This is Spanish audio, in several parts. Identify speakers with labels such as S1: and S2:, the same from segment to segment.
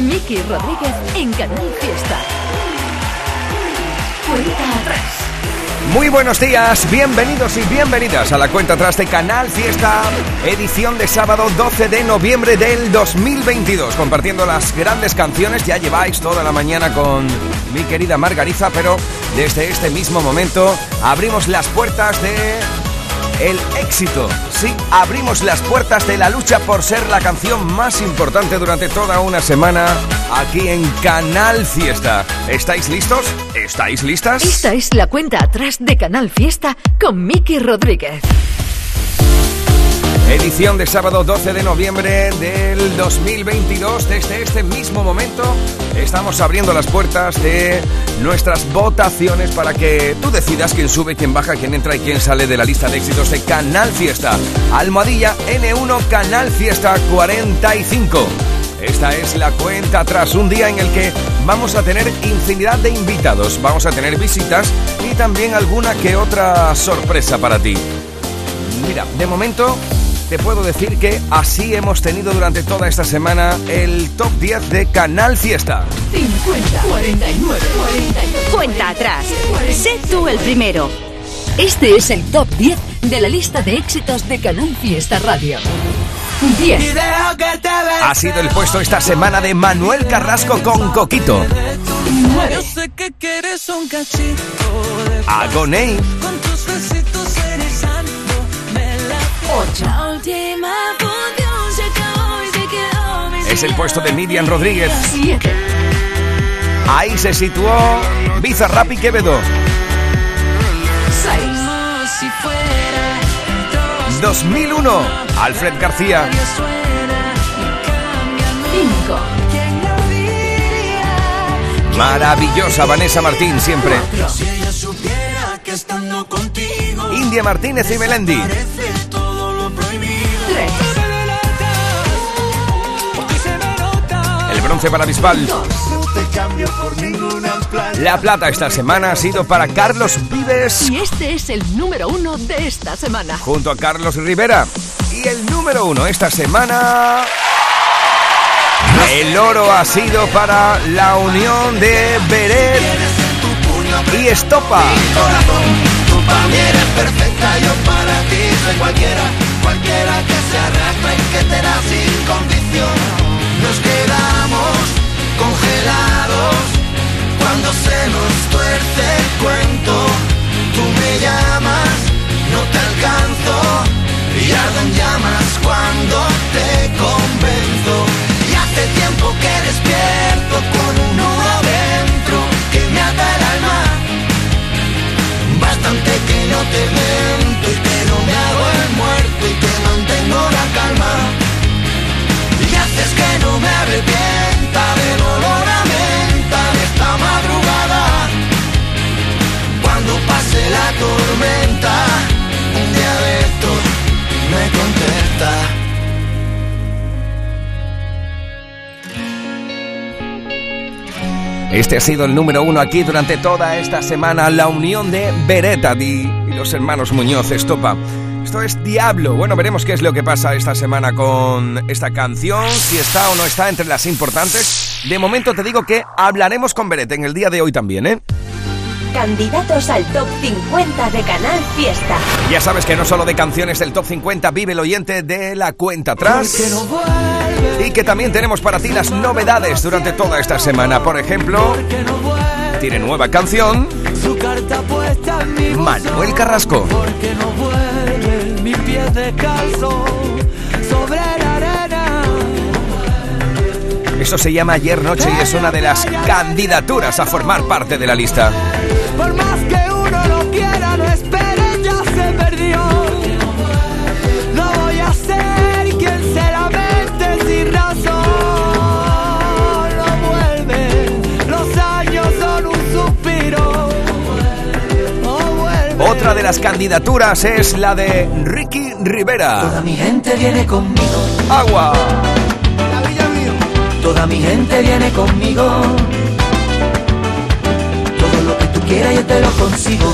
S1: Miki Rodríguez en Canal Fiesta. Cuenta atrás.
S2: Muy buenos días, bienvenidos y bienvenidas a la cuenta atrás de Canal Fiesta, edición de sábado 12 de noviembre del 2022, compartiendo las grandes canciones. Ya lleváis toda la mañana con mi querida Margarita, pero desde este mismo momento abrimos las puertas de el éxito. Sí, abrimos las puertas de la lucha por ser la canción más importante durante toda una semana aquí en Canal Fiesta. ¿Estáis listos? ¿Estáis listas?
S1: Esta es la cuenta atrás de Canal Fiesta con Miki Rodríguez.
S2: Edición de sábado 12 de noviembre del 2022. Desde este mismo momento estamos abriendo las puertas de nuestras votaciones para que tú decidas quién sube, quién baja, quién entra y quién sale de la lista de éxitos de Canal Fiesta. Almohadilla N1 Canal Fiesta 45. Esta es la cuenta tras un día en el que vamos a tener infinidad de invitados, vamos a tener visitas y también alguna que otra sorpresa para ti. Mira, de momento te puedo decir que así hemos tenido durante toda esta semana el top 10 de Canal Fiesta.
S1: 50, 49, 49.
S3: Cuenta atrás. Sé tú el primero. Este es el top 10
S1: de la lista de éxitos de Canal Fiesta Radio. 10.
S2: Ha sido el puesto esta semana de Manuel Carrasco con Coquito.
S1: 9.
S4: Yo sé que quieres un cachito de
S2: Agoney.
S4: con tus
S1: 8.
S4: La última función se acabó y se quedó mi
S2: Es el puesto de Miriam Rodríguez.
S1: 7.
S2: Ahí se situó Bizarrap y Quevedo.
S1: 6.
S4: Como si fuera dos
S2: 2001, Alfred García.
S4: días suena y cambian
S1: 5.
S4: ¿Quién lo diría?
S2: Maravillosa Vanessa Martín siempre.
S1: 4.
S5: Si ella supiera que estando contigo
S2: India Martínez y Melendi. 11 para Bisbal. La plata esta semana ha sido para Carlos Vives.
S1: Y este es el número uno de esta semana.
S2: Junto a Carlos Rivera. Y el número uno esta semana. El oro ha sido para la unión de Beret y Estopa.
S5: cualquiera, que se que te da sin condición. Nos quedamos congelados cuando se nos tuerce el cuento. Tú me llamas, no te alcanzo y ardo en llamas cuando te convenzo. Y hace tiempo que despierto con un nudo dentro que me ata el alma. Bastante que no te miento y que no me hago el muerto y que mantengo la calma. No me arrepienta del olor a menta de esta madrugada. Cuando pase la tormenta, un día de estos me contesta.
S2: Este ha sido el número uno aquí durante toda esta semana, la unión de Beretta y los hermanos Muñoz Estopa. Esto es Diablo. Bueno, veremos qué es lo que pasa esta semana con esta canción, si está o no está entre las importantes. De momento te digo que hablaremos con Beretta en el día de hoy también, ¿eh?
S3: Candidatos al top 50 de Canal Fiesta.
S2: Ya sabes que no solo de canciones del Top 50 vive el oyente de la cuenta atrás.
S4: Que no vuelve,
S2: Y que también tenemos para ti las novedades durante toda esta semana. Por ejemplo. Tiene nueva canción
S4: Su carta puesta en mi
S2: Manuel Carrasco.
S4: Porque no vuelve mi pie descalzo sobre la arena.
S2: Eso se llama Ayer Noche y es una de las candidaturas a formar parte de la lista.
S4: Por más que
S2: las candidaturas es la de Ricky Rivera.
S6: Toda mi gente viene conmigo,
S2: Agua.
S6: toda mi gente viene conmigo. Todo lo que tú quieras yo te lo consigo.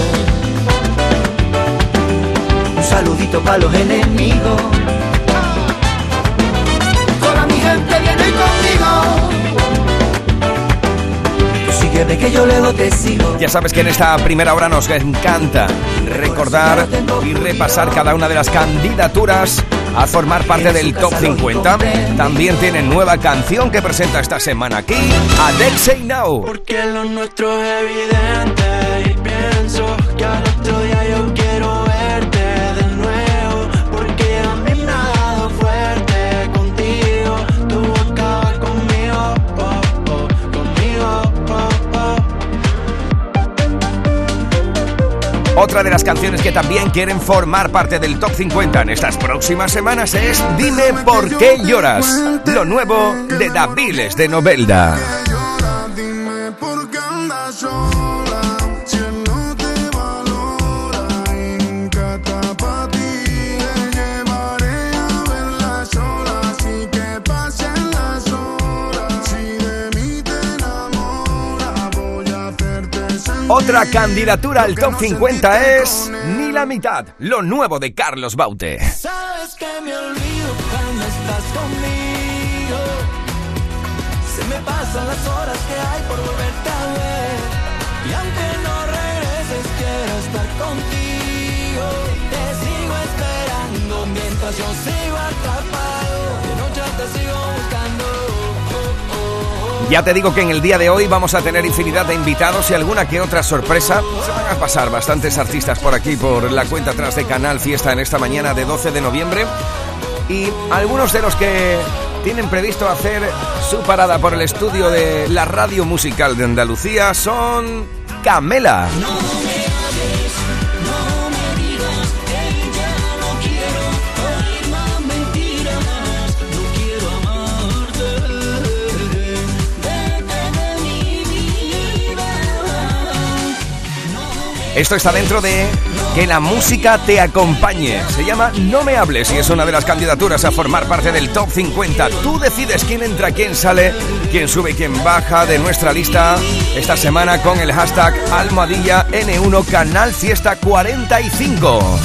S6: Un saludito para los enemigos. Toda mi gente viene conmigo. que yo luego te sigo.
S2: Ya sabes que en esta primera hora nos encanta recordar y repasar cada una de las candidaturas a formar parte del Top 50. También tienen nueva canción que presenta esta semana aquí, Say Now.
S7: Porque lo nuestro es evidente y pienso que día yo
S2: Otra de las canciones que también quieren formar parte del Top 50 en estas próximas semanas es Dime por qué lloras, lo nuevo de Daviles de Novelda. Otra candidatura al top 50 es Ni la mitad, lo nuevo de Carlos Baute.
S7: Sabes que me olvido cuando estás conmigo. Se me pasan las horas que hay por volverte a ver. Y aunque no regreses, quiero estar contigo. Te sigo esperando mientras yo sigo atrapado.
S2: Ya te digo que en el día de hoy vamos a tener infinidad de invitados y alguna que otra sorpresa. Se van a pasar bastantes artistas por aquí, por la cuenta atrás de Canal Fiesta en esta mañana de 12 de noviembre. Y algunos de los que tienen previsto hacer su parada por el estudio de la radio musical de Andalucía son Camela. Esto está dentro de Que la música te acompañe. Se llama No me hables y es una de las candidaturas a formar parte del Top 50. Tú decides quién entra, quién sale, quién sube y quién baja de nuestra lista esta semana con el hashtag Almohadilla N1 Canal Fiesta 45.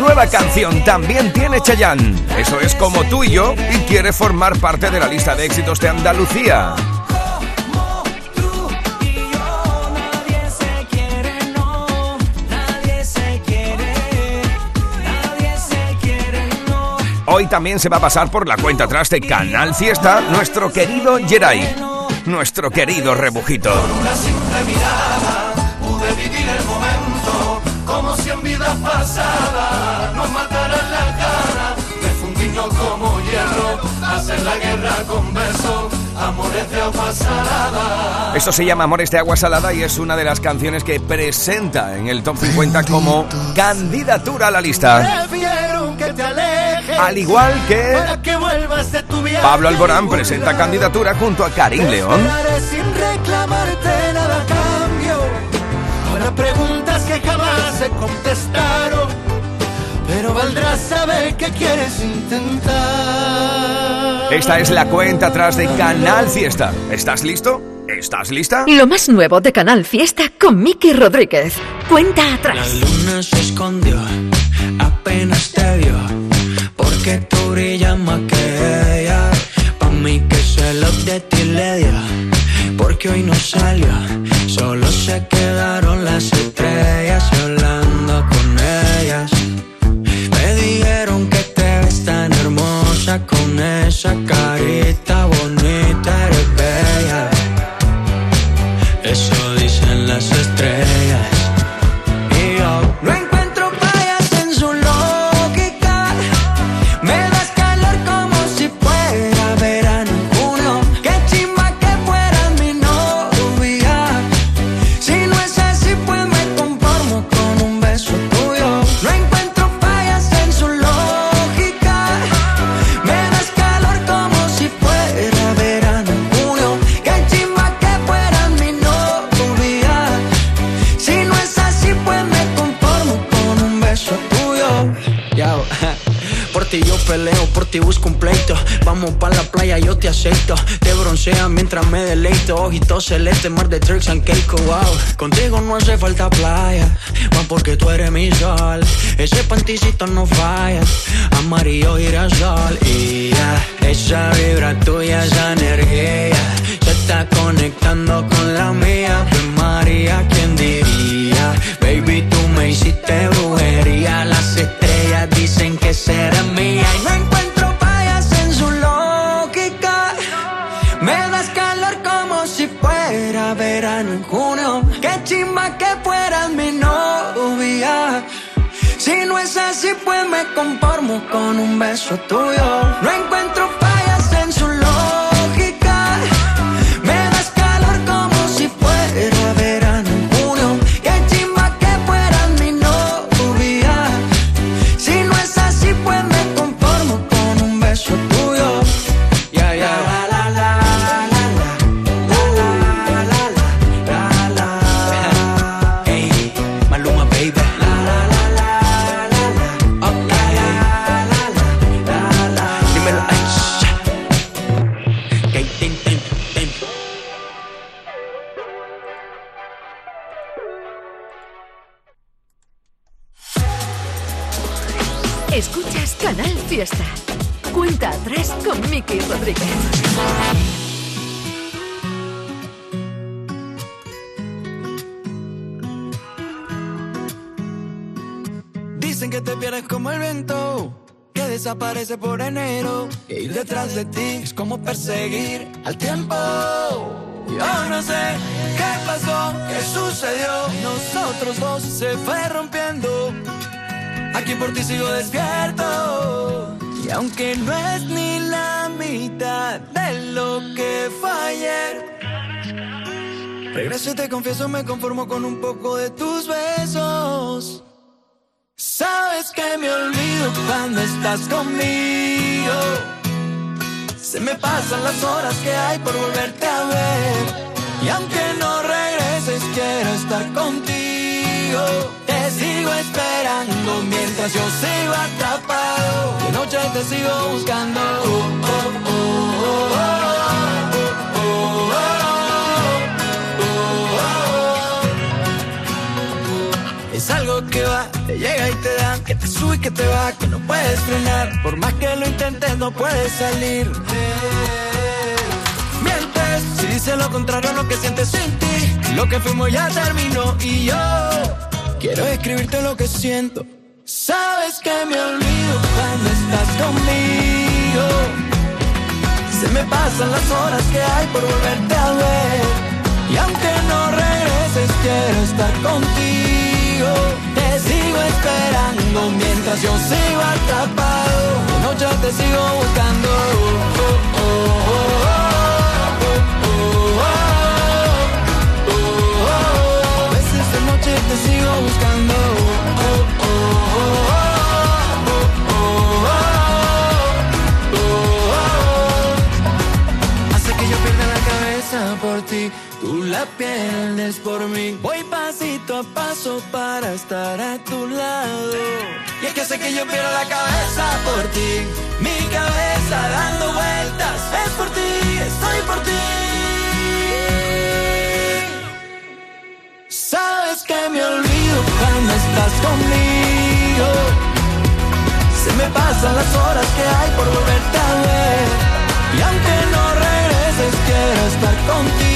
S2: Nueva canción también tiene Chayanne. Eso es como tú y yo y quiere formar parte de la lista de éxitos de Andalucía. Hoy también se va a pasar por la cuenta atrás de Canal Fiesta nuestro querido Jerai, nuestro querido rebujito.
S8: una simple mirada pude vivir el momento como si en vida pasada nos mataran la cara de fundirnos como hierro, hacer la guerra con besos. Amores de agua salada.
S2: Esto se llama Amores de agua salada y es una de las canciones que presenta en el top 50 como candidatura a la lista.
S7: Que te
S2: Al igual que
S7: para que vuelvas de tu viaje.
S2: Pablo Alborán presenta candidatura junto a Karim León.
S7: Esperaré sin reclamarte nada a cambio. Ahora preguntas que jamás se contestaron. Pero valdrá saber que quieres intentar.
S2: Esta es la cuenta atrás de Canal Fiesta. ¿Estás listo? ¿Estás lista?
S1: Lo más nuevo de Canal Fiesta con Miki Rodríguez. Cuenta atrás.
S4: La luna se escondió, apenas te vio, porque tú brillas más que ella. Pa' mí que se lo de ti porque hoy no salió, solo se quedaron las estrellas hablando mientras me deleito. Ojitos celeste, mar de tricks and cake, wow. Contigo no hace falta playa, más porque tú eres mi sol. Ese panticito no falla, amarillo girasol. Y ya, esa vibra tuya, esa energía. Se
S9: está conectando con la mía. Pues me conformo con un beso tuyo. No encuentro
S1: Escuchas Canal Fiesta. Cuenta atrás con Miki Rodríguez.
S4: Dicen que te pierdes como el viento, que desaparece por enero. E ir detrás de ti es como perseguir al tiempo. Yo no sé qué pasó, qué sucedió. Nosotros dos se fue rompiendo. Aquí por ti sigo despierto. Y aunque no es ni la mitad de lo que fue ayer. Regreso y te confieso, me conformo con un poco de tus besos. Sabes que me olvido cuando estás conmigo. Se me pasan las horas que hay por volverte a ver. Y aunque no regreses, quiero estar contigo te sigo esperando mientras yo sigo atrapado. De noche te sigo buscando. Oh, oh, oh, Es algo que va, te llega y te da, que te sube y que te va, que no puedes frenar. Por más que lo intentes, no puedes salir. Eh, mientes, si dices lo contrario lo que sientes sin ti. Lo que fuimos ya terminó y yo quiero escribirte lo que siento. Sabes que me olvido cuando estás conmigo. Se me pasan las horas que hay por volverte a ver. Y aunque no regreses, quiero estar contigo. Te sigo esperando mientras yo sigo atrapado. De noche te sigo buscando. Oh, oh, oh, oh, la por mí. Voy pasito a paso para estar a tu lado. Y es que sé que yo pierdo la cabeza por ti, mi cabeza dando vueltas. Es por ti, estoy por ti. Sabes que me olvido cuando estás conmigo. Se me pasan las horas que hay por volverte a ver. Y aunque no regreses, quiero estar contigo.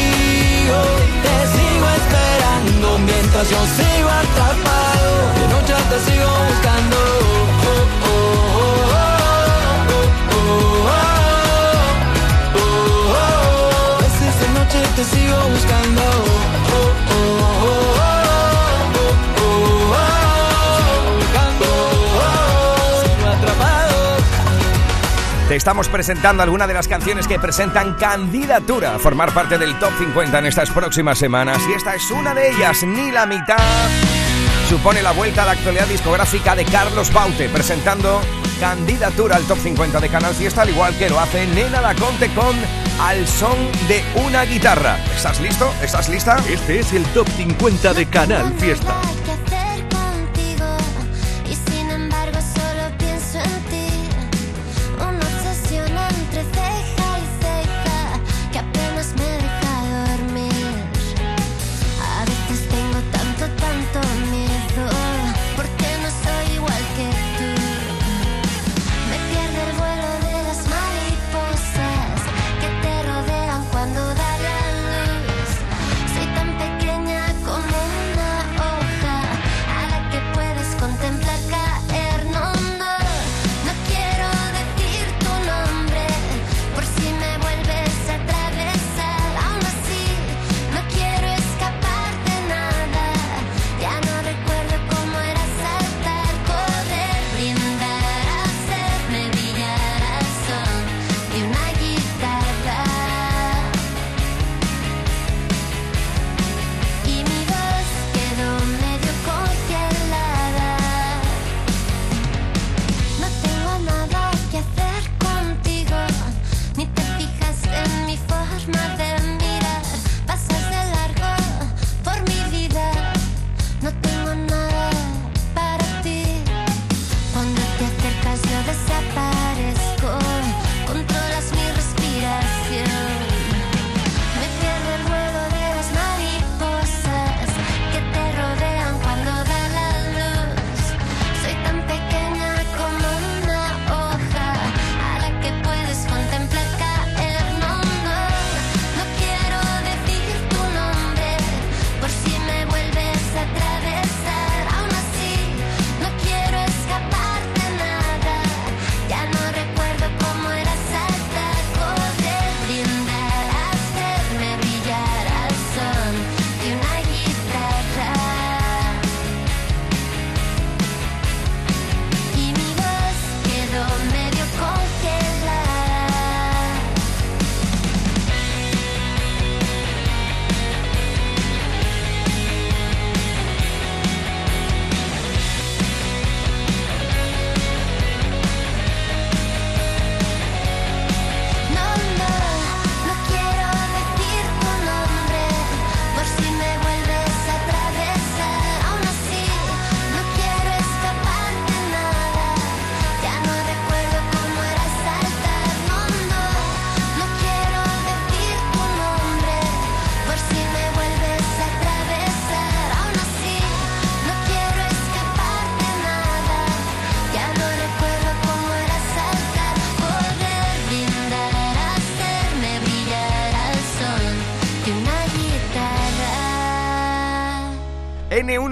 S4: Te sigo esperando mientras yo sigo atrapado. De noche te sigo buscando. Oh, oh, oh, oh, oh, Te
S2: estamos presentando alguna de las canciones que presentan candidatura a formar parte del Top 50 en estas próximas semanas. Y esta es una de ellas, ni la mitad. Supone la vuelta a la actualidad discográfica de Carlos Baute, presentando candidatura al Top 50 de Canal Fiesta, al igual que lo hace Nena Laconte con Al son de una guitarra. ¿Estás listo? ¿Estás lista?
S10: Este es el Top 50 de Canal Fiesta.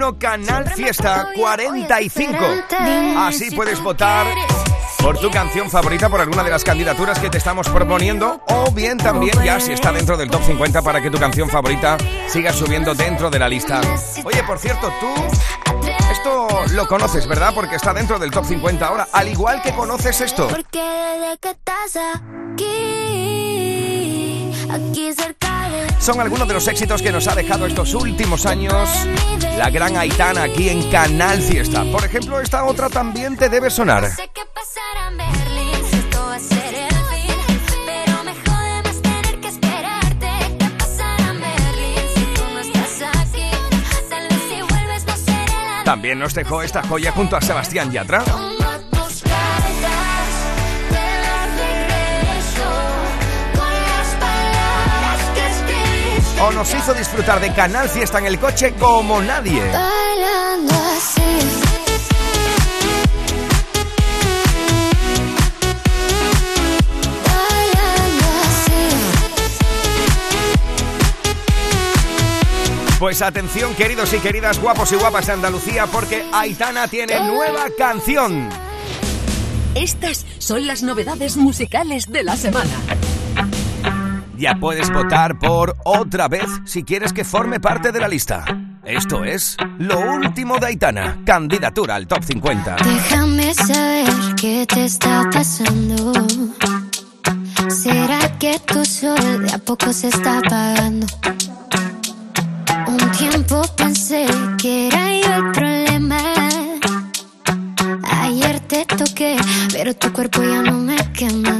S2: N1 Canal Fiesta 45. Así puedes votar por tu canción favorita, por alguna de las candidaturas que te estamos proponiendo, o bien también ya si está dentro del top 50 para que tu canción favorita siga subiendo dentro de la lista. Oye, por cierto, tú esto lo conoces, ¿verdad? Porque está dentro del top 50 ahora, al igual que conoces esto.
S11: Porque desde que estás aquí, aquí cerca
S2: Son algunos de los éxitos que nos ha dejado estos últimos años la gran Aitana aquí en Canal Fiesta. Por ejemplo, esta otra también te debe sonar. También nos dejó esta joya junto a Sebastián Yatra. O nos hizo disfrutar de Canal Fiesta en el coche como nadie.
S11: Bailando así.
S2: Pues atención, queridos y queridas, guapos y guapas de Andalucía, porque Aitana tiene nueva canción.
S1: Estas son las novedades musicales de la semana.
S2: Ya puedes votar por otra vez si quieres que forme parte de la lista. Esto es lo último de Aitana, candidatura al top 50.
S11: Déjame saber qué te está pasando. ¿Será que tu sol de a poco se está apagando? Un tiempo pensé que era yo el problema. Ayer te toqué, pero tu cuerpo ya no me quema.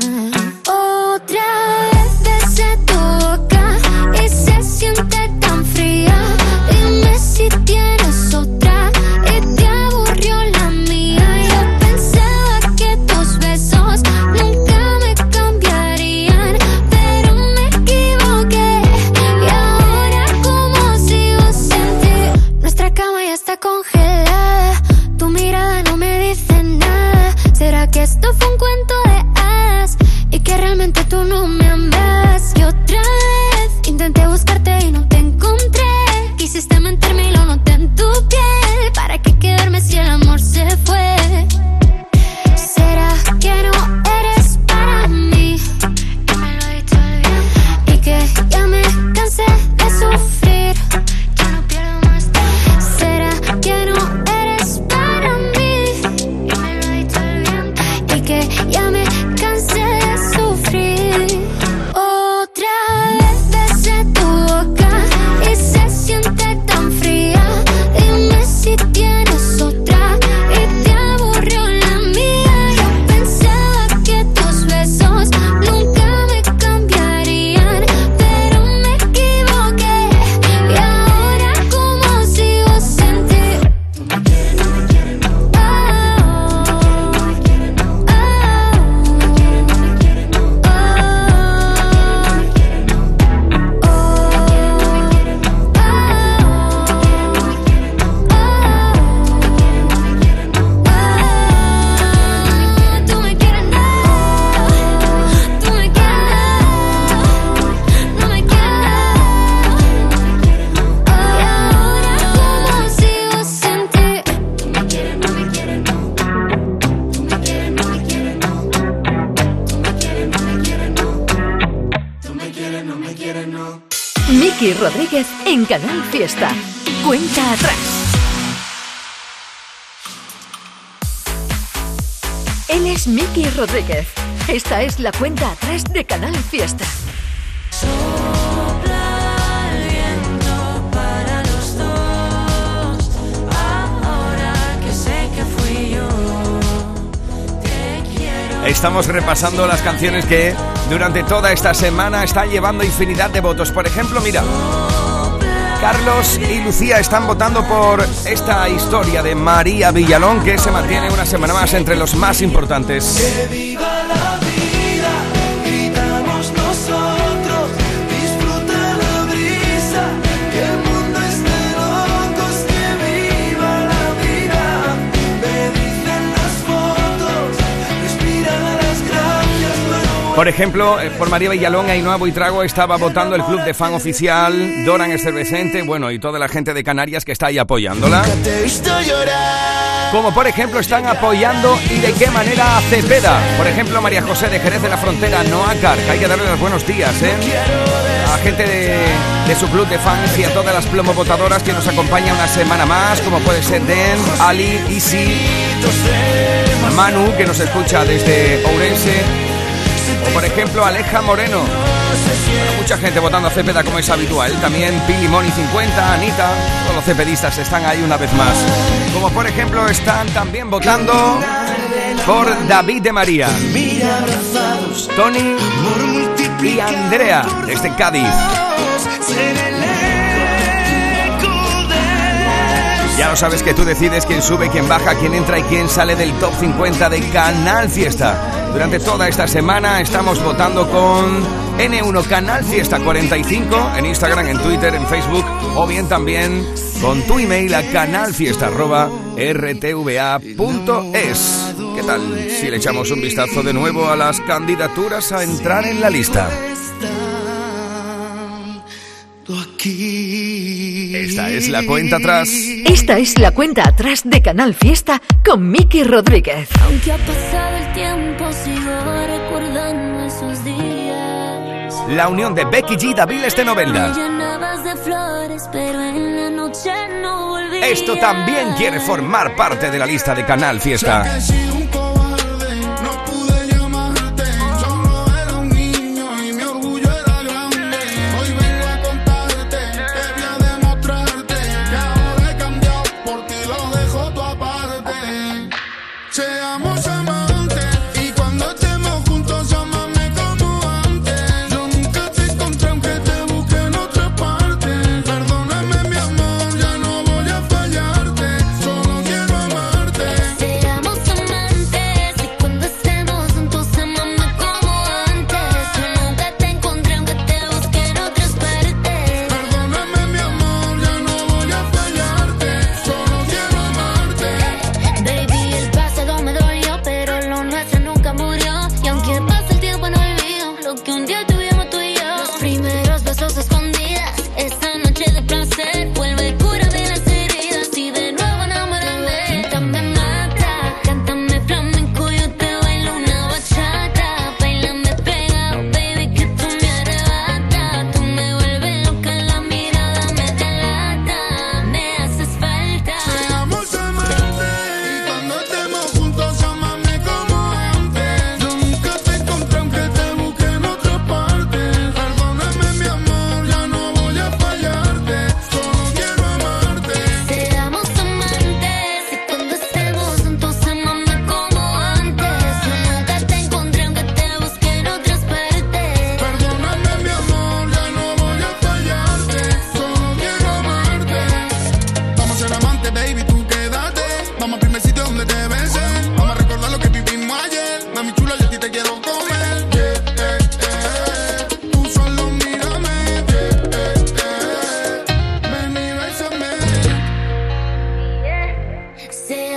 S1: Fiesta. Cuenta atrás. Él es Miki Rodríguez. Esta es la cuenta atrás de Canal Fiesta.
S2: Estamos repasando las canciones que durante toda esta semana están llevando infinidad de votos. Por ejemplo, mira, Carlos y Lucía están votando por esta historia de María Villalón que se mantiene una semana más entre los más importantes. Por ejemplo, eh, por María Villalón, Ainhoa Buitrago estaba votando el club de fan oficial, Doran Estervescente, bueno, y toda la gente de Canarias que está ahí apoyándola. Como por ejemplo están apoyando y de qué manera a Cepeda. Por ejemplo, María José de Jerez de la Frontera, Noacar, que hay que darle los buenos días, ¿eh? A gente de, de su club de fans y a todas las plomobotadoras que nos acompaña una semana más, como puede ser Den, Ali, Isi, Manu, que nos escucha desde Ourense, o por ejemplo Aleja Moreno. Mucha gente votando a Cepeda como es habitual. También Pili Moni 50, Anita. Todos los cepedistas están ahí una vez más. Como por ejemplo están también votando por David de María. Tony y Andrea desde Cádiz. Ya lo sabes que tú decides quién sube, quién baja, quién entra y quién sale del top 50 de Canal Fiesta. Durante toda esta semana estamos votando con N1 Canal Fiesta 45 en Instagram, en Twitter, en Facebook o bien también con tu email a canalfiesta.rtva.es. ¿Qué tal si le echamos un vistazo de nuevo a las candidaturas a entrar en la lista? Esta es la cuenta atrás.
S1: Esta es la cuenta atrás de Canal Fiesta con Miki Rodríguez.
S11: Aunque ha pasado el tiempo, sigo recordando esos días.
S2: La unión de Becky G y David este novela. Esto también quiere formar parte de la lista de Canal Fiesta.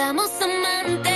S5: Seamos amantes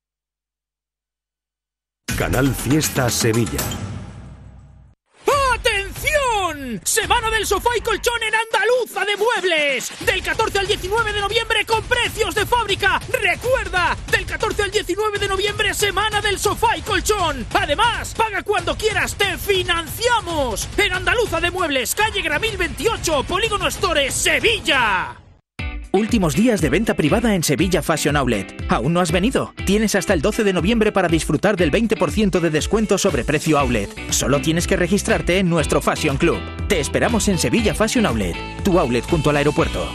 S12: Canal Fiesta Sevilla.
S13: Semana del sofá y colchón en Andaluza de Muebles. Del 14 al 19 de noviembre con precios de fábrica. Recuerda, del 14 al 19 de noviembre, semana del sofá y colchón. Además, paga cuando quieras, te financiamos. En Andaluza de Muebles, calle Gramil 28, Polígono Store, Sevilla.
S14: Últimos días de venta privada en Sevilla Fashion Outlet. ¿Aún no has venido? Tienes hasta el 12 de noviembre para disfrutar del 20% de descuento sobre precio outlet. Solo tienes que registrarte en nuestro Fashion Club. Te esperamos en Sevilla Fashion Outlet, tu outlet junto al aeropuerto.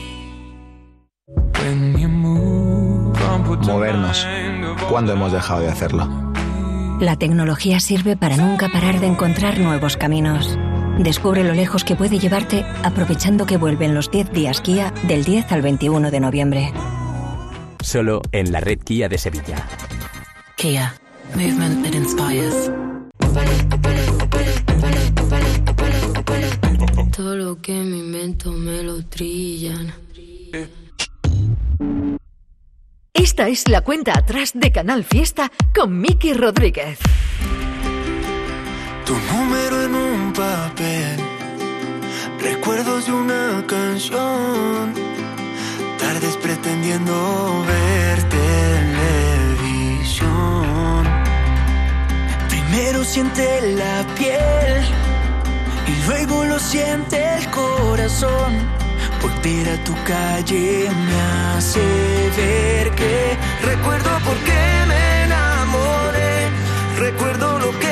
S15: Movernos. ¿Cuándo hemos dejado de hacerlo?
S16: La tecnología sirve para nunca parar de encontrar nuevos caminos. Descubre lo lejos que puede llevarte aprovechando que vuelven los 10 días Kia del 10 al 21 de noviembre.
S17: Solo en la red Kia de Sevilla.
S18: Kia. Movement that inspires.
S19: Todo lo que me invento me lo trillan.
S1: Esta es la cuenta atrás de Canal Fiesta con Miki Rodríguez.
S5: Tu número en un papel, recuerdos de una canción, tardes pretendiendo ver televisión. Primero siente la piel y luego lo siente el corazón. Volver a tu calle me hace ver que recuerdo por qué me enamoré, recuerdo lo que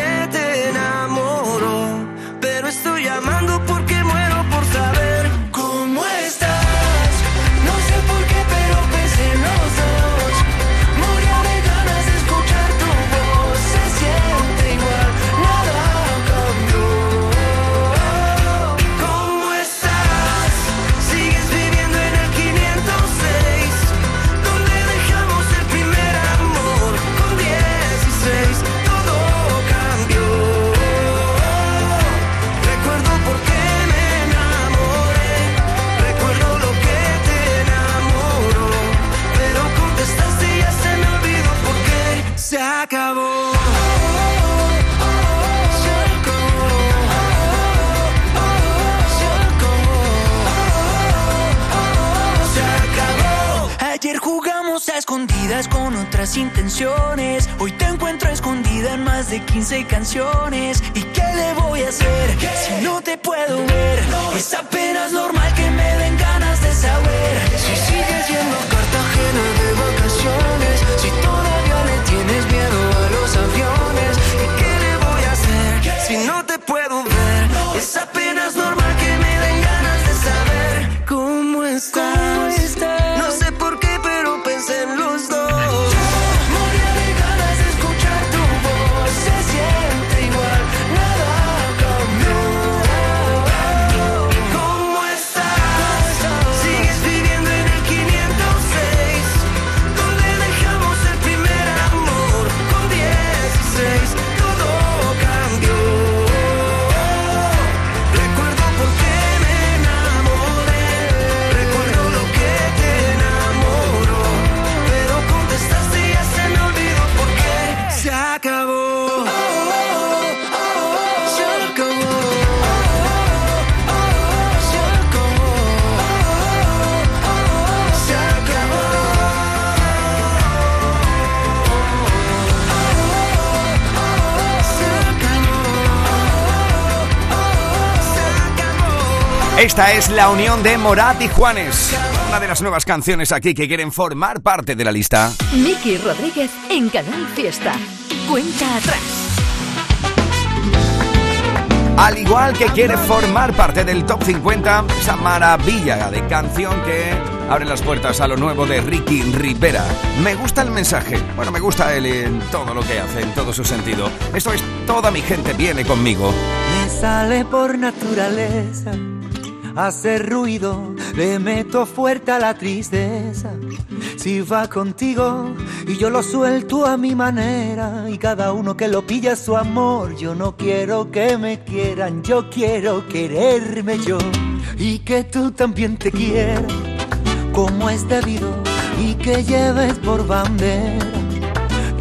S5: 15 canciones. ¿Y qué le voy a hacer
S2: Esta es la unión de Morat y Juanes. Una de las nuevas canciones aquí que quieren formar parte de la lista.
S1: Miki Rodríguez en Canal Fiesta. Cuenta atrás.
S2: Al igual que quiere formar parte del top 50, esa maravilla de canción que abre las puertas a lo nuevo de Ricky Rivera. Me gusta el mensaje, bueno, me gusta él en todo lo que hace, en todo su sentido. Esto es Toda mi gente viene conmigo.
S6: Me sale por naturaleza hacer ruido, le meto fuerte a la tristeza. Si va contigo y yo lo suelto a mi manera y cada uno que lo pilla su amor, yo no quiero que me quieran, yo quiero quererme yo. Y que tú también te quieras como es debido y que lleves por bandera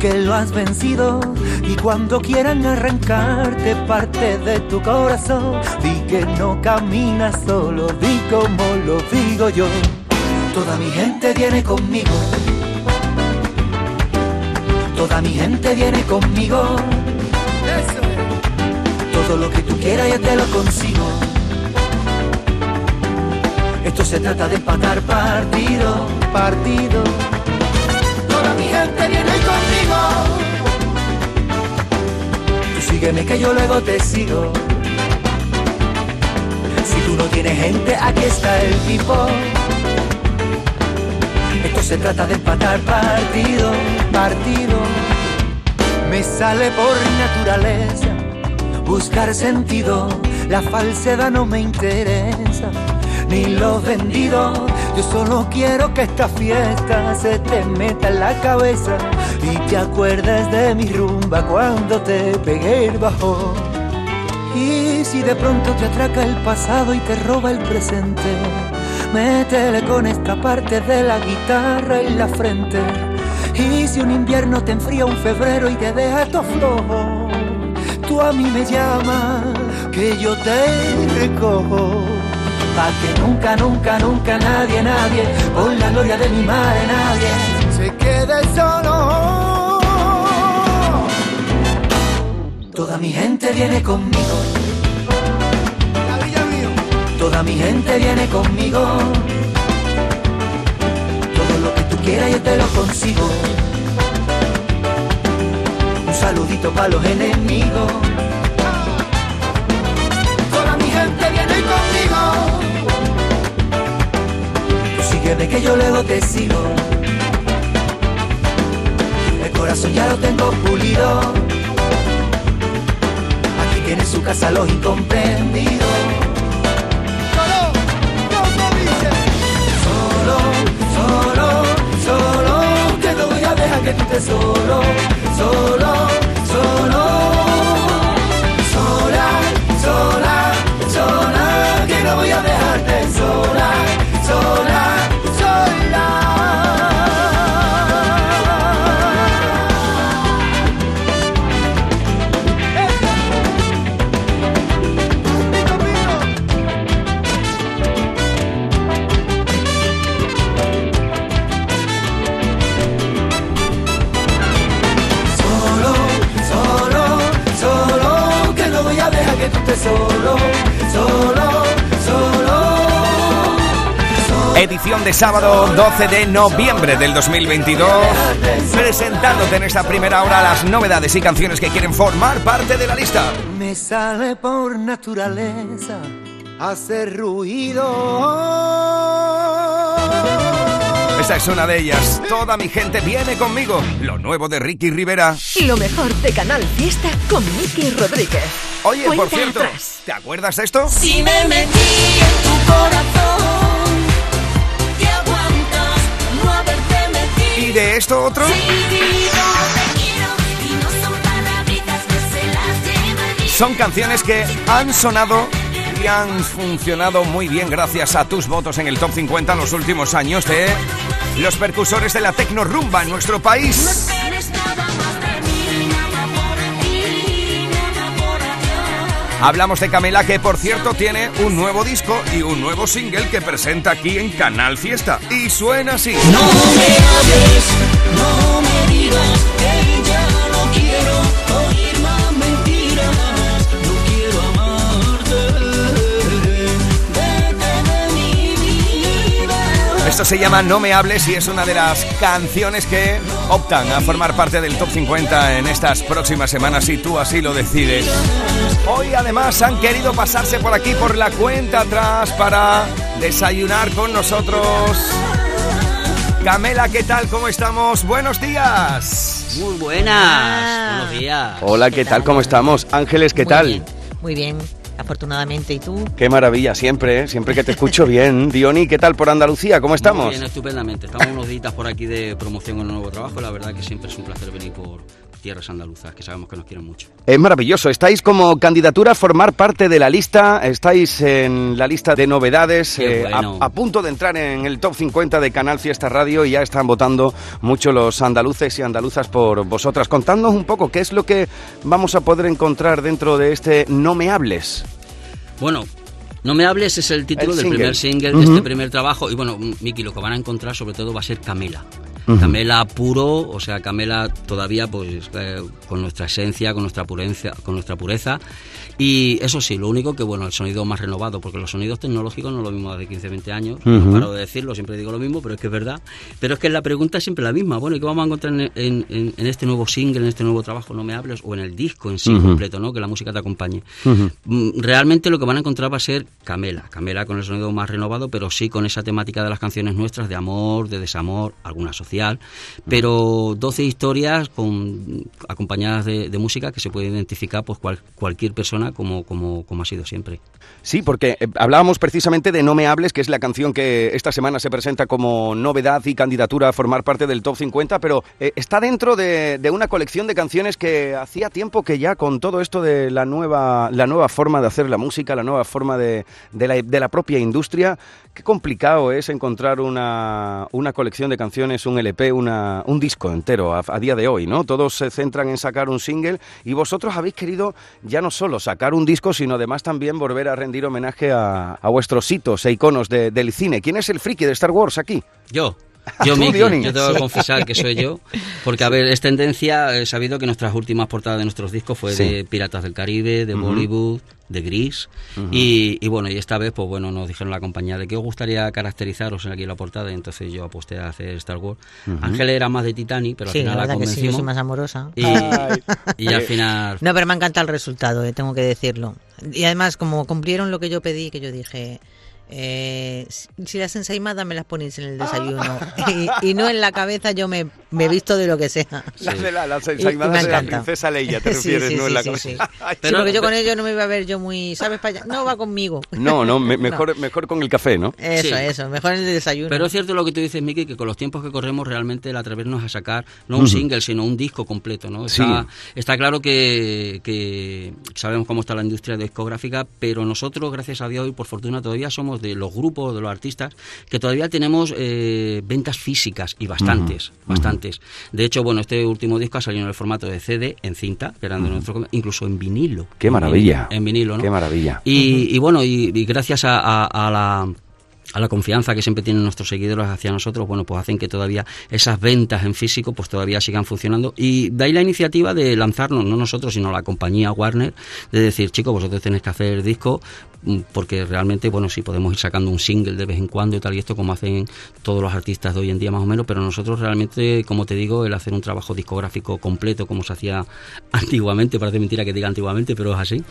S6: que lo has vencido y cuando quieran arrancarte parte de tu corazón, di que no caminas solo, di como lo digo yo. Toda mi gente viene conmigo. Toda mi gente viene conmigo. Todo lo que tú quieras yo te lo consigo. Esto se trata de empatar partido, partido. Toda mi gente viene sígueme que yo luego te sigo. Si tú no tienes gente, aquí está el tipo. Esto se trata de empatar partido, partido. Me sale por naturaleza buscar sentido. La falsedad no me interesa, ni lo vendido. Yo solo quiero que esta fiesta se te meta en la cabeza y te acuerdes de mi rumba cuando te pegué el bajo. Y si de pronto te atraca el pasado y te roba el presente, métele con esta parte de la guitarra en la frente. Y si un invierno te enfría un febrero y te deja todo flojo, tú a mí me llamas, que yo te recojo. Pa' que nunca, nunca, nunca nadie, nadie, con la gloria de mi madre, nadie, se quede solo. Toda mi gente viene conmigo. Toda mi gente viene conmigo. Todo lo que tú quieras yo te lo consigo. Un saludito para los enemigos. Sígueme que yo luego te sigo. El corazón ya lo tengo pulido. Aquí tiene su casa los incomprendidos. Solo, solo, solo, que no voy a dejar que tú estés solo, solo, solo, sola, sola, sola, que no voy a dejarte sola, sola,
S2: Edición de sábado 12 de noviembre del 2022, presentándote en esta primera hora las novedades y canciones que quieren formar parte de la lista.
S6: Me sale por naturaleza hacer ruido.
S2: Esta es una de ellas. Toda mi gente viene conmigo. Lo nuevo de Ricky Rivera.
S1: Lo mejor de Canal Fiesta con Miki Rodríguez.
S2: Oye, por cierto,
S1: atrás.
S2: ¿te acuerdas de esto?
S5: Si me metí en tu corazón,
S2: de esto otro?
S5: Son
S2: canciones que han sonado y han funcionado muy bien gracias a tus votos en el top 50 en los últimos años de los percusores de la tecno rumba en nuestro país. Hablamos de Camela que por cierto tiene un nuevo disco y un nuevo single que presenta aquí en Canal Fiesta y suena así.
S5: No me hables, no me digas que ya
S2: Esto se llama No me hables y es una de las canciones que optan a formar parte del top 50 en estas próximas semanas si tú así lo decides. Hoy además han querido pasarse por aquí por la cuenta atrás para desayunar con nosotros. Camela, ¿qué tal? ¿Cómo estamos? Buenos días.
S20: Muy buenas. Buenos días.
S2: Hola, ¿qué, tal? ¿Cómo estamos? Ángeles, ¿qué
S21: Muy
S2: tal?
S21: bien, muy bien, afortunadamente. ¿Y tú?
S2: Qué maravilla, siempre, ¿eh? siempre que te escucho bien. Diony, ¿qué tal por Andalucía? ¿Cómo
S20: Muy
S2: estamos?
S20: bien, estupendamente. Estamos unos días por aquí de promoción en un nuevo trabajo. La verdad que siempre es un placer venir por tierras andaluzas, que sabemos que nos quieren mucho.
S2: Es maravilloso. Estáis como candidatura a formar parte de la lista. Estáis en la lista de novedades. Eh, a, punto de entrar en el top 50 de Canal Fiesta Radio y ya están votando mucho los andaluces y andaluzas por vosotras. Contadnos un poco qué es lo que vamos a poder encontrar dentro de este No me hables.
S20: Bueno, No me hables es el título
S2: El
S20: del
S2: single.
S20: primer single de este primer trabajo. Y bueno, Miki, lo que van a encontrar sobre todo va a ser Camela. Camela puro, o sea, Camela todavía pues eh, con nuestra esencia, con nuestra pureza, con nuestra pureza. Y eso sí, lo único que bueno, el sonido más renovado, porque los sonidos tecnológicos no es lo mismo de 15, 20 años.
S2: Ujú.
S20: No paro de decirlo, siempre digo lo mismo, pero es que es verdad. Pero es que la pregunta es siempre la misma. Bueno, ¿y qué vamos a encontrar en, en- en- en este nuevo single, en este nuevo trabajo, No me hables, o en el disco en sí completo, ¿no? Que la música te acompañe. Mm, Realmente lo que van a encontrar va a ser Camela, Camela con el sonido más renovado, pero sí con esa temática de las canciones nuestras de amor, de desamor, alguna social, pero 12 historias con, acompañadas de, de música que se puede identificar pues cual- cualquier persona como, como, como ha sido siempre.
S2: Sí, porque eh, hablábamos precisamente de No me hables, que es la canción que esta semana se presenta como novedad y candidatura a formar parte del top 50, pero eh, está dentro de, de una colección de canciones que hacía tiempo que ya con todo esto de la nueva, la nueva forma de hacer la música, la nueva forma de, de la, de la propia industria, qué complicado es encontrar una, una colección de canciones, un LP, una, un disco entero a, a día de hoy, ¿no? Todos se centran en sacar un single y vosotros habéis querido ya no solo sacar un disco, sino además también volver a rendir homenaje a, vuestros hitos e iconos de- del cine. ¿Quién es el friki de Star Wars aquí?
S20: Yo. Yo, Miki, yo tengo que confesar que soy yo, porque a ver, es tendencia, he sabido que nuestras últimas portadas de nuestros discos fue
S2: Sí.
S20: de Piratas del Caribe, de. Bollywood, de Gris, y, y bueno, y esta vez, pues bueno, nos dijeron la compañía de qué os gustaría caracterizaros aquí en la portada, y entonces yo aposté a hacer Star Wars.
S21: Ujú.
S20: Ángel era más de Titanic, pero
S21: Sí,
S20: al final
S21: la
S20: la,
S21: verdad que sí, yo
S20: convencimos.
S21: soy más amorosa.
S20: Y, y al final...
S21: No, pero me encanta el resultado, eh, tengo que decirlo. Y además, como cumplieron lo que yo pedí, que yo dije, eh, si, las ensaimadas me las ponéis en el desayuno y, y no en la cabeza, yo me, me visto de lo que sea.
S2: Las de la- las ensaimadas de la princesa Leia, te refieres,
S21: sí,
S2: no en la
S21: sí,
S2: cosa.
S21: sí.
S2: Ay,
S21: Sí, porque yo con ello no me iba a ver yo muy, ¿sabes? Para allá? No va conmigo.
S2: No, no, me- mejor, mejor con el café, ¿no?
S21: Eso,
S20: Sí.
S21: eso, mejor en el desayuno.
S20: Pero es cierto lo que tú dices, Miki, que con los tiempos que corremos realmente el atrevernos a sacar no un single, sino un disco completo, ¿no? Está, está claro que, que sabemos cómo está la industria discográfica, pero nosotros, gracias a Dios y por fortuna, todavía somos de los grupos, de los artistas, que todavía tenemos eh, ventas físicas y bastantes, bastantes. De hecho, bueno, este último disco ha salido en el formato de CD, en cinta, que eran de nuestro, incluso en vinilo.
S2: Qué maravilla.
S20: En vinilo, ¿no?
S2: Qué maravilla.
S20: Y, y bueno, y, y gracias a, a- a la a la confianza que siempre tienen nuestros seguidores hacia nosotros, bueno, pues hacen que todavía esas ventas en físico pues todavía sigan funcionando y de ahí la iniciativa de lanzarnos, no nosotros, sino la compañía Warner, de decir, chicos, vosotros tenéis que hacer disco porque realmente, bueno, sí podemos ir sacando un single de vez en cuando y tal y esto como hacen todos los artistas de hoy en día más o menos, pero nosotros realmente, como te digo, el hacer un trabajo discográfico completo como se hacía antiguamente, parece mentira que diga antiguamente, pero es así,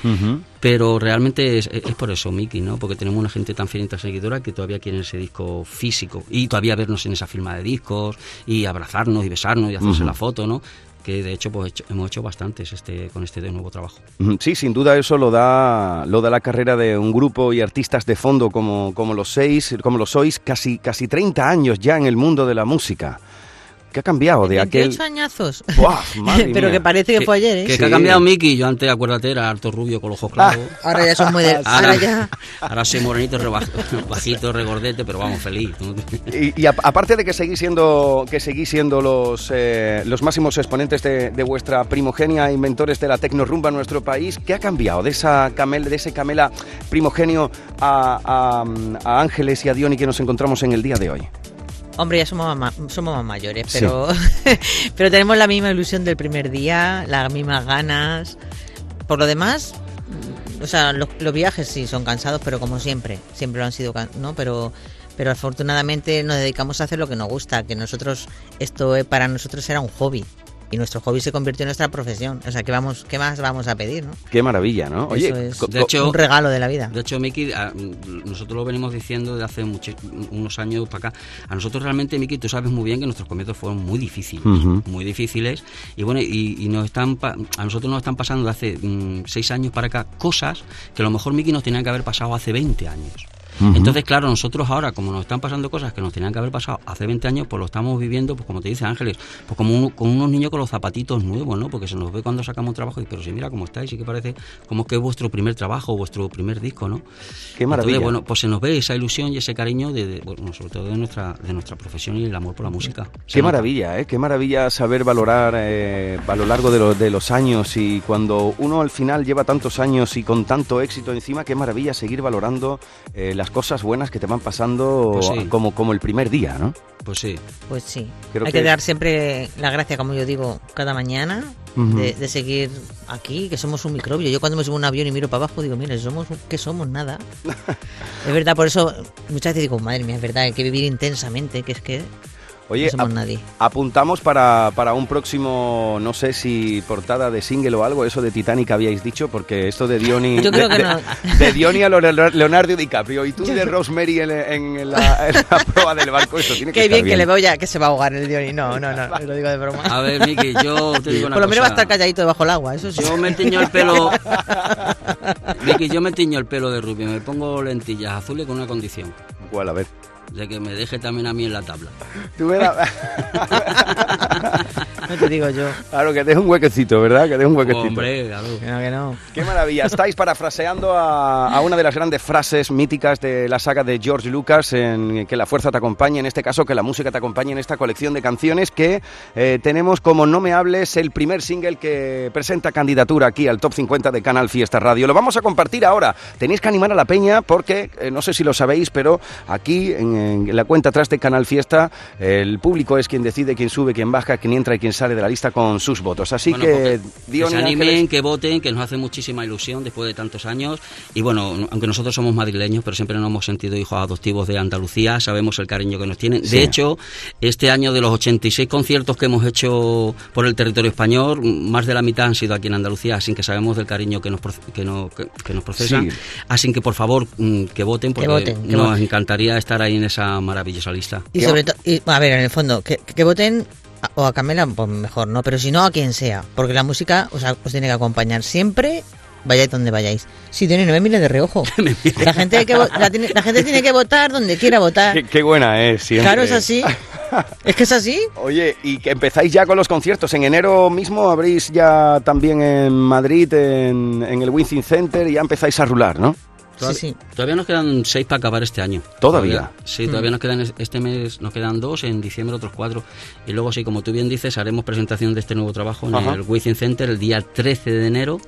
S20: pero realmente es, es por eso, Miki, ¿no? Porque tenemos una gente tan fiel y tan seguidora que todavía quieren ese disco físico y todavía vernos en esa firma de discos y abrazarnos y besarnos y hacerse la foto, ¿no? Que de hecho pues hemos hecho bastantes este con este nuevo trabajo.
S2: Sí, sin duda eso lo da, lo da la carrera de un grupo y artistas de fondo como, como los seis, como lo sois, casi, casi 30 años ya en el mundo de la música. ¿Qué ha cambiado de aquel?
S21: 28 añazos.
S2: Buah, madre
S21: Pero
S2: mía.
S21: que parece que fue ayer, ¿eh?
S20: Que, que ha cambiado Miki, yo antes, acuérdate, era harto rubio con los ojos claros.
S21: Ahora ya son muy de- ahora ya-
S20: ahora soy morenito, bajito, regordete, pero vamos, feliz.
S2: Y, y a- aparte de que seguís siendo, que seguís siendo los, eh, los máximos exponentes de, de vuestra primogenia, inventores de la tecnorumba en nuestro país, ¿qué ha cambiado de, esa camel, de ese camela primogenio a, a- a Ángeles y a Diony que nos encontramos en el día de hoy?
S21: Hombre, ya somos más, somos más mayores,
S2: Sí.
S21: pero, pero tenemos la misma ilusión del primer día, las mismas ganas. Por lo demás, o sea, los, los viajes sí son cansados, pero como siempre, siempre lo han sido, ¿no? Pero, pero afortunadamente nos dedicamos a hacer lo que nos gusta, que nosotros, esto para nosotros era un hobby. Y nuestro hobby se convirtió en nuestra profesión. O sea, ¿qué, vamos, qué más vamos a pedir, no?
S2: Qué maravilla, ¿no? Oye,
S21: Eso es de hecho, un regalo de la vida.
S20: De hecho, Miki, a- nosotros lo venimos diciendo de hace muchi- unos años para acá. A nosotros realmente, Miki, tú sabes muy bien que nuestros comienzos fueron muy difíciles, muy difíciles. Y bueno, y, y nos están pa- a nosotros nos están pasando de hace mm, seis años para acá cosas que a lo mejor, Miki, nos tenían que haber pasado hace 20 años.
S2: Ujú.
S20: Entonces, claro, nosotros ahora, como nos están pasando cosas que nos tenían que haber pasado hace 20 años, pues lo estamos viviendo, pues como te dice Ángeles, pues como uno- con unos niños con los zapatitos nuevos, ¿no? Porque se nos ve cuando sacamos trabajo y, pero si mira cómo estáis y que parece como que es vuestro primer trabajo, vuestro primer disco, ¿no?
S2: Qué maravilla.
S20: Entonces, bueno, pues se nos ve esa ilusión y ese cariño de, de- bueno, sobre todo de nuestra, de nuestra profesión y el amor por la música.
S2: Qué maravilla, ¿eh? Qué maravilla saber valorar eh, a lo largo de, lo- de los años y cuando uno al final lleva tantos años y con tanto éxito encima, qué maravilla seguir valorando eh, las cosas buenas que te van pasando
S20: Pues sí.
S2: como, como el primer día, ¿no?
S20: Pues sí.
S21: Pues sí.
S2: Creo
S21: Hay
S2: que-
S21: que... dar siempre la gracia, como yo digo, cada mañana de, de seguir aquí, que somos un microbio. Yo cuando me subo a un avión y miro para abajo digo, mira, somos que somos nada. es verdad, por eso muchas veces digo, madre mía, es verdad, hay que vivir intensamente, que es que
S2: Oye,
S21: no somos
S2: ap-
S21: nadie.
S2: apuntamos para, para un próximo, no sé si portada de single o algo, eso de Titanic habíais dicho, porque esto de Diony...
S21: Yo creo
S2: de,
S21: que
S2: de-
S21: no.
S2: de Diony a Leonardo DiCaprio y tú de Rosemary en, en la, en la proa del barco, esto tiene que
S21: Qué
S2: estar
S21: bien, que le veo ya que se va a ahogar el Diony. No, no, no, lo digo de broma.
S20: A ver, Miki, yo te digo una
S21: Por lo menos va a estar calladito debajo del agua, eso sí.
S20: Yo me tiño el pelo. Vicky, yo me tiño el pelo de rubio, me pongo lentillas azules con una condición.
S2: ¿Cuál? A ver.
S20: De que me deje también a mí en la tabla.
S2: Tú verás-
S21: No te digo yo.
S2: Claro, que deje un huequecito, ¿verdad? Que deje un huequecito.
S20: Hombre, claro.
S21: No, que no.
S2: Qué maravilla. Estáis parafraseando a, a una de las grandes frases míticas de la saga de George Lucas, en que la fuerza te acompañe, en este caso que la música te acompañe en esta colección de canciones que eh, tenemos como No me hables, el primer single que presenta candidatura aquí al Top 50 de Canal Fiesta Radio. Lo vamos a compartir ahora. Tenéis que animar a la peña porque, eh, no sé si lo sabéis, pero aquí en, en la cuenta atrás de Canal Fiesta, el público es quien decide quién sube, quién baja, quién entra y quién sale de la lista con sus votos. Así
S20: Bueno,
S2: que,
S20: porque que se animen,
S2: Ángeles-
S20: que voten, que nos hace muchísima ilusión después de tantos años. Y bueno, aunque nosotros somos madrileños, pero siempre nos hemos sentido hijos adoptivos de Andalucía, sabemos el cariño que nos tienen.
S2: Sí.
S20: De hecho, este año de los 86 conciertos que hemos hecho por el territorio español, más de la mitad han sido aquí en Andalucía, así que sabemos del cariño que nos, que no- que- que nos procesan.
S2: Sí.
S20: Así que por favor, mm, que voten, porque
S21: voten, que
S20: nos
S21: voten.
S20: encantaría estar ahí en esa maravillosa lista.
S21: Y sobre todo, a ver, en el fondo, que, que voten o a Camela, pues mejor, ¿no? Pero si no, a quien sea. Porque la música o sea, os tiene que acompañar siempre, vayáis donde vayáis. Sí, Tony, no me mires de reojo. La gente, que la, tiene- la gente tiene que votar donde quiera votar.
S2: Qué, qué buena es, siempre.
S21: Claro, es así. Es que es así.
S2: Oye, y que empezáis ya con los conciertos. En enero mismo habréis ya también en Madrid, en, en el Wincing Center, y ya empezáis a rular, ¿no?
S20: Todavía, todavía nos quedan seis para acabar este año.
S2: ¿Todavía?
S20: sí, todavía
S2: Mm.
S20: nos quedan es- este mes nos quedan dos, en diciembre otros cuatro. Y luego sí, como tú bien dices, haremos presentación de este nuevo trabajo en
S2: Ajá.
S20: el Wizzing Center el día 13 de enero.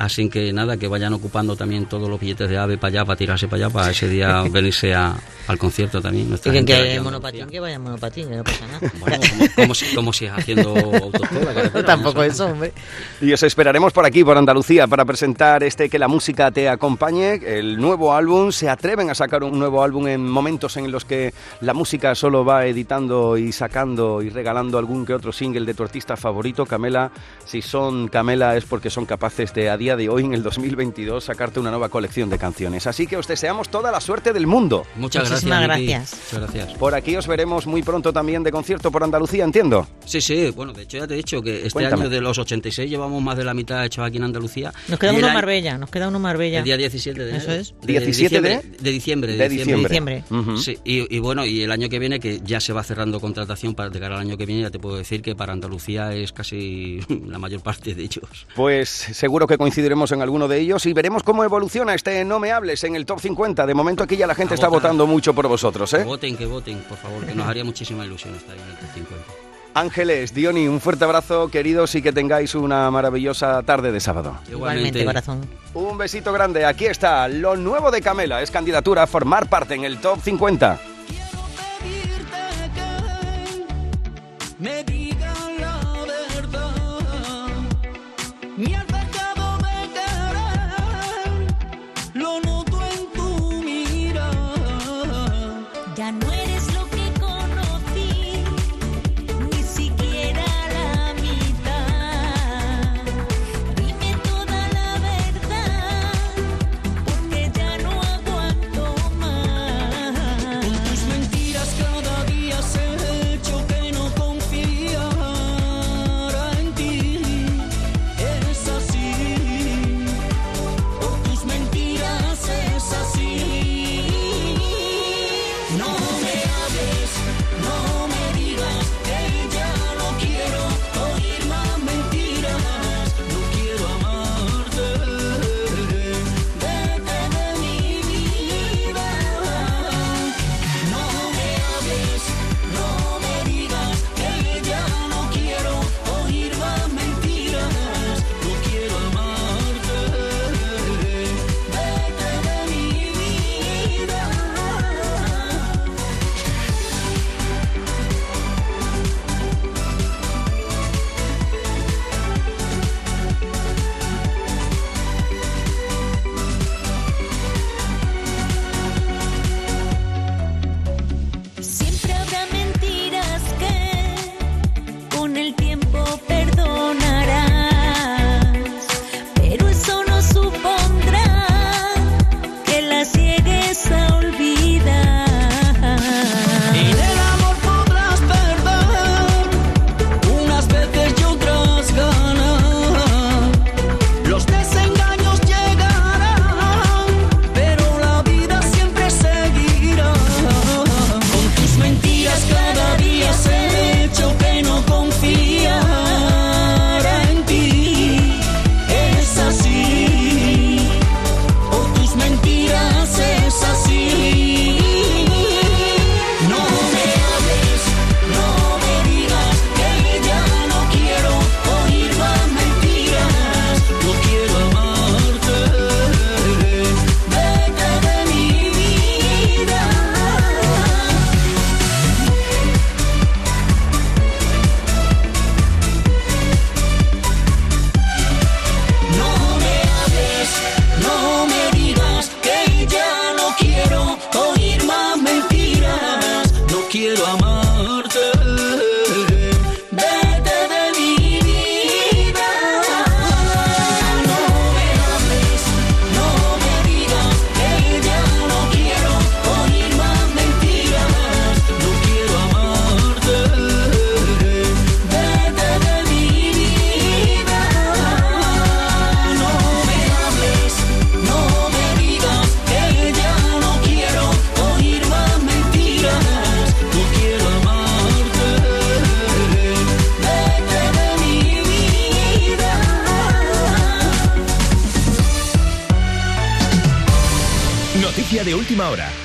S20: Así que nada, que vayan ocupando también todos los billetes de AVE para allá, para tirarse para allá, para ese día venirse a- al concierto también.
S21: Quiera
S20: aquí,
S21: monopatín, que vaya en monopatín, que no pasa nada.
S20: Bueno, como, como si, como si haciendo autoescuela.
S21: Tampoco eso, hombre.
S2: Y os esperaremos por aquí, por Andalucía, para presentar este Que la música te acompañe, el nuevo álbum. Se atreven a sacar un nuevo álbum en momentos en los que la música solo va editando y sacando y regalando algún que otro single de tu artista favorito. Camela, si son Camela es porque son capaces de a día de hoy, en el 2022, sacarte una nueva colección de canciones. Así que os deseamos toda la suerte del mundo.
S20: Muchas
S21: Muchísimas
S20: gracias.
S21: Gracias.
S20: Muchas gracias.
S2: Por aquí os veremos muy pronto también de concierto por Andalucía, entiendo.
S20: Sí, sí, bueno, de hecho ya te he dicho que este
S2: Cuéntame.
S20: año de los 86 llevamos más de la mitad hechos aquí en Andalucía.
S21: Nos queda uno
S20: año-
S21: Marbella, nos queda uno Marbella.
S20: El día 17 de
S21: Eso es.
S20: De
S2: 17 de-
S20: diciembre, de diciembre.
S2: de diciembre.
S20: Sí, y, y bueno, y el año que viene, que ya se va cerrando contratación para de cara al año que viene, ya te puedo decir que para Andalucía es casi la mayor parte de ellos.
S2: Pues seguro que coincidiremos en alguno de ellos y veremos cómo evoluciona este No Me Hables en el Top 50. De momento aquí ya la gente
S20: A
S2: está
S20: votar.
S2: votando mucho por vosotros,
S20: Que
S2: ¿eh?
S20: voten, que voten, por favor, que nos haría muchísima ilusión estar en el top 50.
S2: Ángeles, Diony, un fuerte abrazo, queridos, y que tengáis una maravillosa tarde de sábado.
S21: Igualmente, corazón.
S2: Un besito grande. Aquí está lo nuevo de Camela. Es candidatura a formar parte en el Top 50.
S4: me diga la verdad.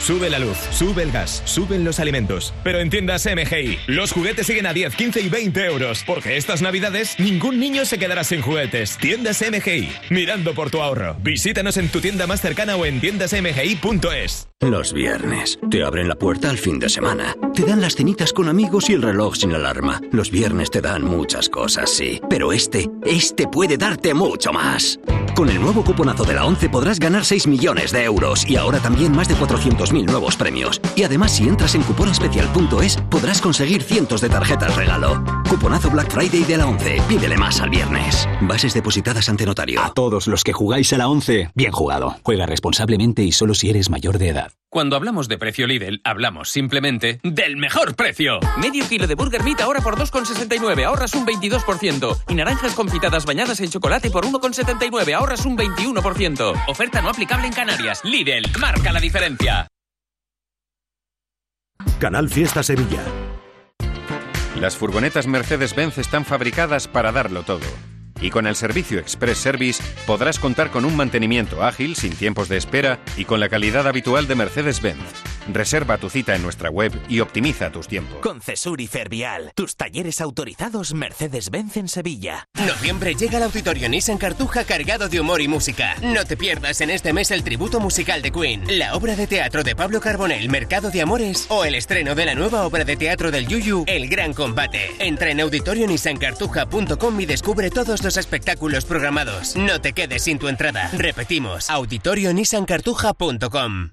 S22: Sube la luz, sube el gas, suben los alimentos. Pero en tiendas MGI, los juguetes siguen a 10, 15 y 20 euros. Porque estas navidades ningún niño se quedará sin juguetes. Tiendas MGI, mirando por tu ahorro. Visítanos en tu tienda más cercana o en tiendasmgi.es.
S23: Los viernes. Te abren la puerta al fin de semana. Te dan las cenitas con amigos y el reloj sin alarma. Los viernes te dan muchas cosas, sí. Pero este, este puede darte mucho más. Con el nuevo cuponazo de la 11 podrás ganar 6 millones de euros y ahora también más de 400.000 nuevos premios. Y además, si entras en cuponespecial.es, podrás conseguir cientos de tarjetas regalo. Cuponazo Black Friday de la 11. Pídele más al viernes. Bases depositadas ante notario.
S24: A todos los que jugáis a la 11, bien jugado. Juega responsablemente y solo si eres mayor de edad.
S25: Cuando hablamos de precio Lidl, hablamos simplemente del mejor precio. Medio kilo de Burger Meat ahora por 2,69, ahorras un 22%. Y naranjas confitadas bañadas en chocolate por 1,79, ahorras un 21%. Oferta no aplicable en Canarias. Lidl, marca la diferencia.
S26: Canal Fiesta Sevilla.
S27: Las furgonetas Mercedes-Benz están fabricadas para darlo todo. Y con el servicio Express Service podrás contar con un mantenimiento ágil, sin tiempos de espera y con la calidad habitual de Mercedes-Benz. Reserva tu cita en nuestra web y optimiza tus tiempos.
S14: Con Cesur y Fervial, tus talleres autorizados Mercedes-Benz en Sevilla.
S28: Noviembre llega el auditorio Nissan Cartuja cargado de humor y música. No te pierdas en este mes el tributo musical de Queen, la obra de teatro de Pablo Carbonell, Mercado de Amores, o el estreno de la nueva obra de teatro del Yuyu, El Gran Combate. Entra en auditorionissancartuja.com y descubre todos los espectáculos programados. No te quedes sin tu entrada. Repetimos, auditorionissancartuja.com.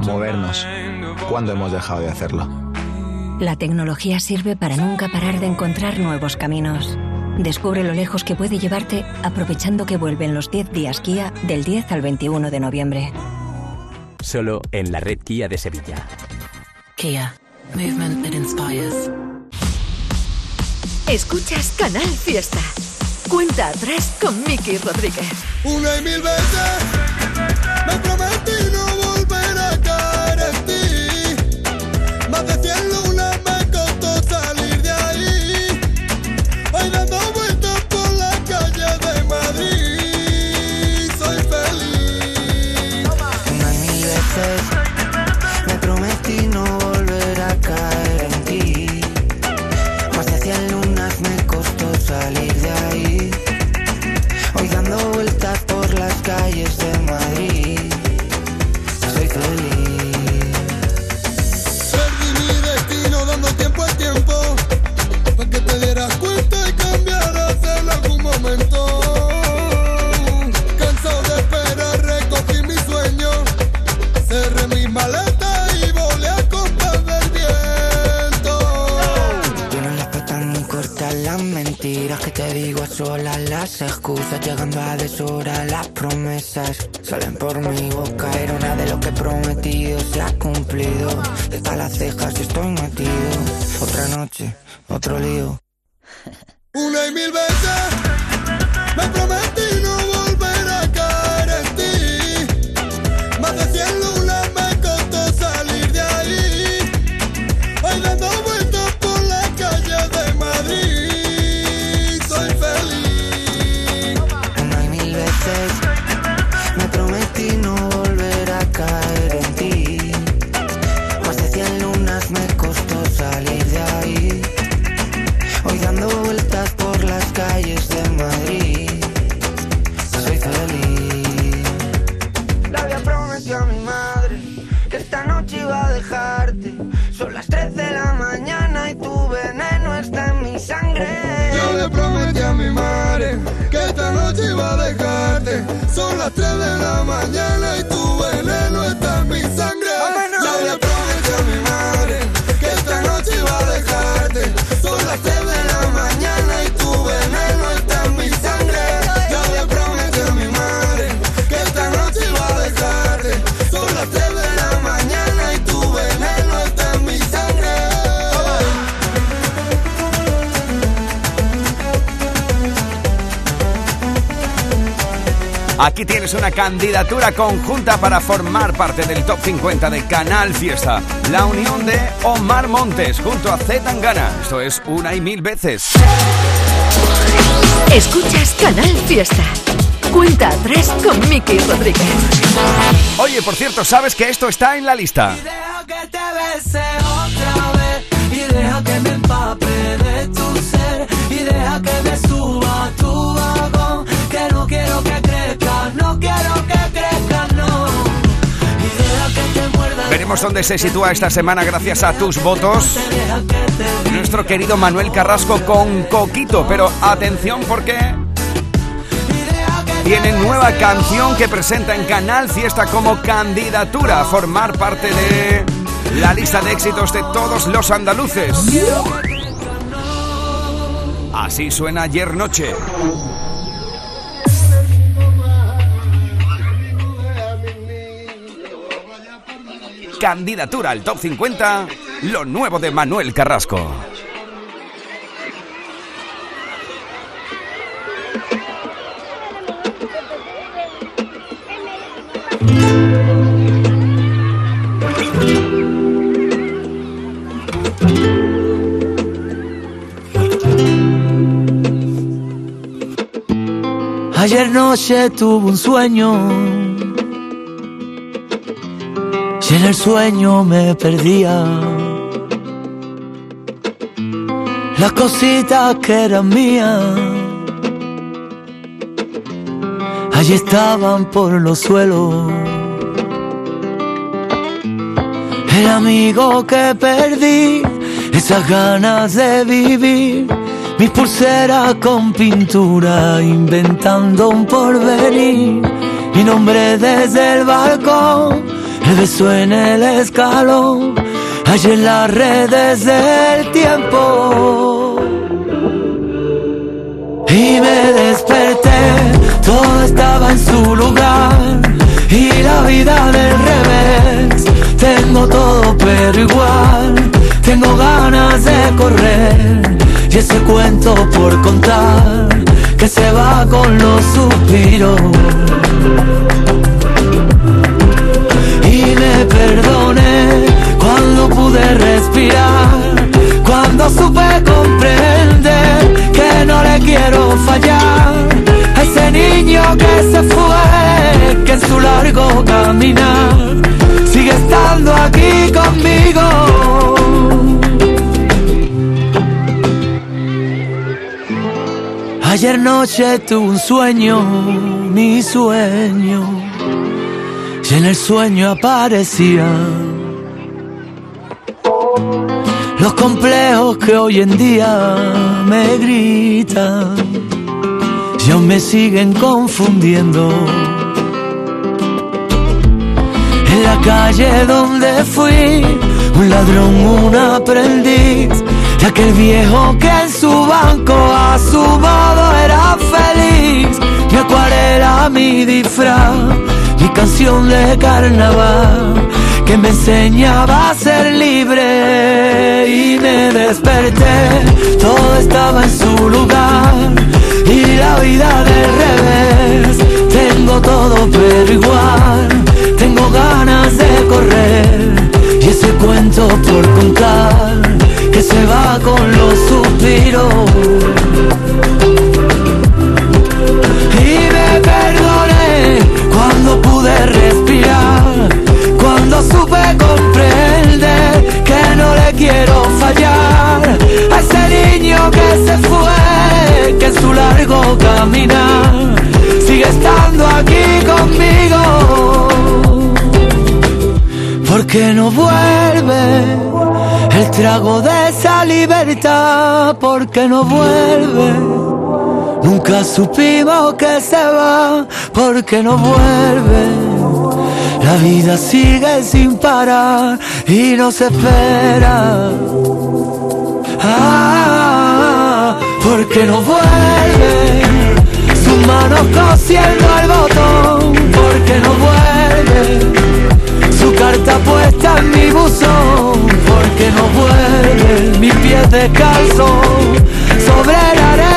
S15: Movernos. ¿Cuándo hemos dejado de hacerlo?
S16: La tecnología sirve para nunca parar de encontrar nuevos caminos. Descubre lo lejos que puede llevarte aprovechando que vuelven los 10 días Kia del 10 al 21 de noviembre.
S29: Solo en la red Kia de Sevilla.
S18: Kia. Movement that inspires.
S1: Escuchas Canal Fiesta. Cuenta atrás con Miki Rodríguez.
S30: Una y mil veces Yo le prometí a mi madre que esta noche iba a dejarte. Son las 3 de la mañana y tu veneno
S2: Aquí tienes una candidatura conjunta para formar parte del top 50 de Canal Fiesta. La unión de Omar Montes junto a Z Tangana. Esto es una y mil veces.
S1: Escuchas Canal Fiesta. Cuenta a tres con Miki Rodríguez.
S2: Oye, por cierto, ¿sabes que esto está en la lista?
S4: Deja que te bese otra vez y deja que me empape de tu ser y deja que me suba a tu vagón que no quiero que
S2: Veremos dónde se sitúa esta semana gracias a tus votos. Nuestro querido Manuel Carrasco con Coquito, pero atención porque tiene nueva canción que presenta en Canal Fiesta como candidatura a formar parte de la lista de éxitos de todos los andaluces. Así suena ayer noche. Candidatura al top 50, lo nuevo de Manuel Carrasco.
S4: Ayer noche tuve un sueño en el sueño me perdía. Las cositas que eran mías allí estaban por los suelos. El amigo que perdí, esas ganas de vivir mis pulseras con pintura, inventando un porvenir. Mi nombre desde el balcón, el beso en el escalón, allí en las redes del tiempo. Y me desperté, todo estaba en su lugar, y la vida del revés. Tengo todo pero igual, tengo ganas de correr y ese cuento por contar que se va con los suspiros. Perdoné cuando pude respirar, cuando supe comprender que no le quiero fallar ese niño que se fue, que en su largo caminar sigue estando aquí conmigo. Ayer noche tuve un sueño, mi sueño, y en el sueño aparecían los complejos que hoy en día me gritan, y aún me siguen confundiendo. En la calle donde fui, un ladrón, un aprendiz, de aquel viejo que en su banco a su modo era feliz. Mi acuarela, mi disfraz, canción de carnaval, que me enseñaba a ser libre y me desperté. Todo estaba en su lugar y la vida del revés. Tengo todo pero igual, tengo ganas de correr y ese cuento por contar que se va con los suspiros. Pude respirar, cuando supe comprender que no le quiero fallar a ese niño que se fue, que en su largo caminar sigue estando aquí conmigo. Porque no vuelve el trago de esa libertad porque no vuelve. Nunca supimos que se va porque no vuelve. La vida sigue sin parar y no se espera. Ah, porque no vuelve. Sus manos cosiendo el botón porque no vuelve su carta puesta en mi buzón porque no vuelve mi pie descalzo sobre la arena.